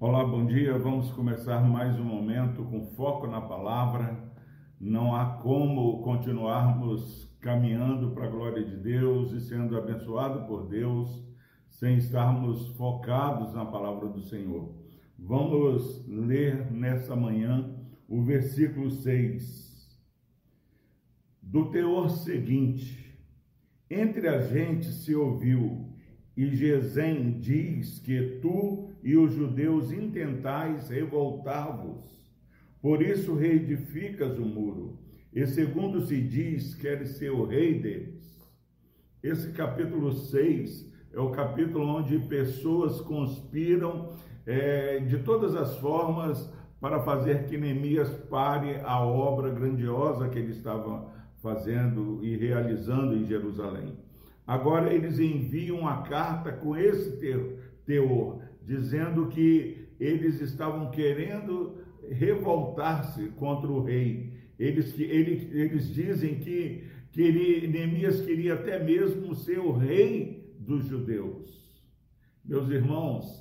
Olá, bom dia. Vamos começar mais um momento com foco na palavra. Não há como continuarmos caminhando para a glória de Deus e sendo abençoado por Deus sem estarmos focados na palavra do Senhor. Vamos ler nessa manhã o versículo 6 do teor seguinte: Entre a gente se ouviu, e Gesem diz que tu e os judeus intentais revoltar-vos. Por isso reedificas o muro, e segundo se diz, queres ser o rei deles. Esse capítulo 6 é o capítulo onde pessoas conspiram é, de todas as formas para fazer que Neemias pare a obra grandiosa que ele estava fazendo e realizando em Jerusalém. Agora eles enviam uma carta com esse teor, dizendo que eles estavam querendo revoltar-se contra o rei. Eles, eles, eles dizem que, que ele, Neemias queria até mesmo ser o rei dos judeus. Meus irmãos,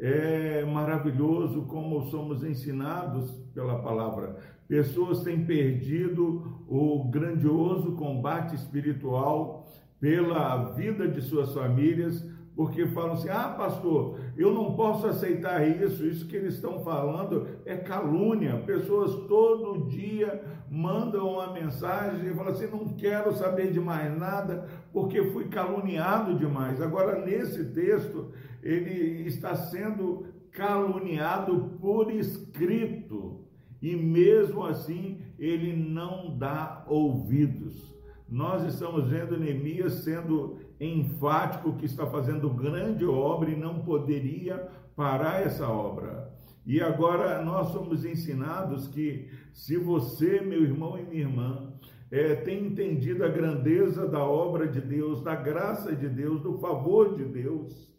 é maravilhoso como somos ensinados pela palavra. Pessoas têm perdido o grandioso combate espiritual pela vida de suas famílias, porque falam assim: ah, pastor, eu não posso aceitar isso, isso que eles estão falando é calúnia. Pessoas todo dia mandam uma mensagem e falam assim: não quero saber de mais nada, porque fui caluniado demais. Agora, nesse texto, ele está sendo caluniado por escrito, e mesmo assim ele não dá ouvidos nós estamos vendo Neemias sendo enfático que está fazendo grande obra e não poderia parar essa obra. E agora nós somos ensinados que se você, meu irmão e minha irmã, é, tem entendido a grandeza da obra de Deus, da graça de Deus, do favor de Deus,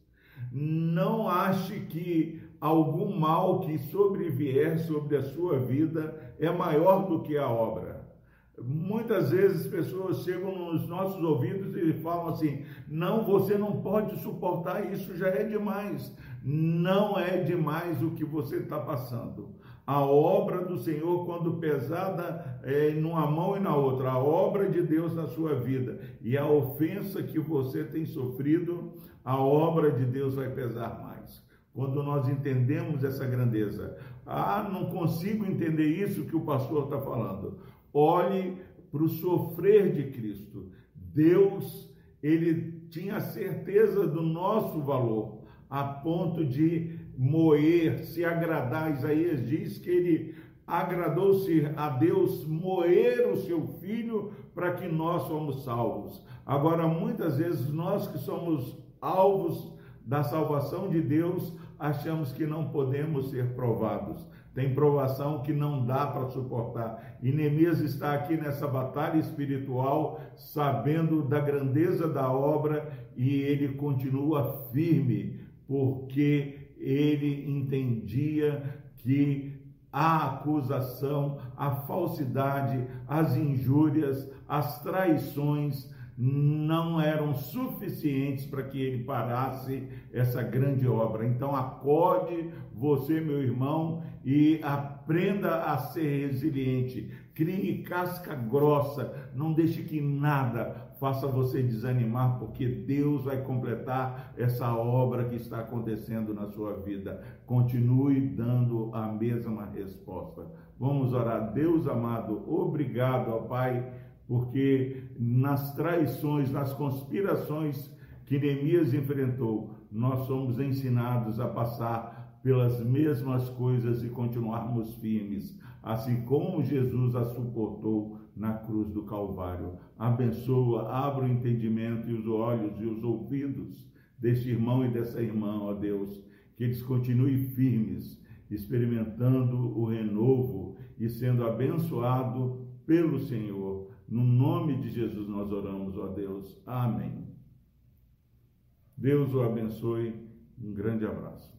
não ache que algum mal que sobrevier sobre a sua vida é maior do que a obra. Muitas vezes pessoas chegam nos nossos ouvidos e falam assim: não, você não pode suportar isso, já é demais. Não é demais o que você está passando. A obra do Senhor, quando pesada é, numa mão e na outra, a obra de Deus na sua vida e a ofensa que você tem sofrido, a obra de Deus vai pesar mais. Quando nós entendemos essa grandeza, ah, não consigo entender isso que o pastor está falando. Olhe para o sofrer de Cristo. Deus, ele tinha certeza do nosso valor, a ponto de moer, se agradar. Isaías diz que ele agradou-se a Deus moer o seu filho para que nós somos salvos. Agora, muitas vezes, nós que somos alvos da salvação de Deus, achamos que não podemos ser provados. Tem provação que não dá para suportar. E Neemias está aqui nessa batalha espiritual, sabendo da grandeza da obra e ele continua firme, porque ele entendia que a acusação, a falsidade, as injúrias, as traições não eram suficientes para que ele parasse essa grande obra. Então, acorde você, meu irmão, e aprenda a ser resiliente. Crie casca grossa, não deixe que nada faça você desanimar, porque Deus vai completar essa obra que está acontecendo na sua vida. Continue dando a mesma resposta. Vamos orar. Deus amado, obrigado, ó Pai porque nas traições, nas conspirações que Neemias enfrentou, nós somos ensinados a passar pelas mesmas coisas e continuarmos firmes, assim como Jesus a suportou na cruz do Calvário. Abençoa, abra o entendimento e os olhos e os ouvidos deste irmão e dessa irmã, ó Deus, que eles continuem firmes, experimentando o renovo e sendo abençoado pelo Senhor no nome de Jesus nós oramos, ó Deus. Amém. Deus o abençoe. Um grande abraço.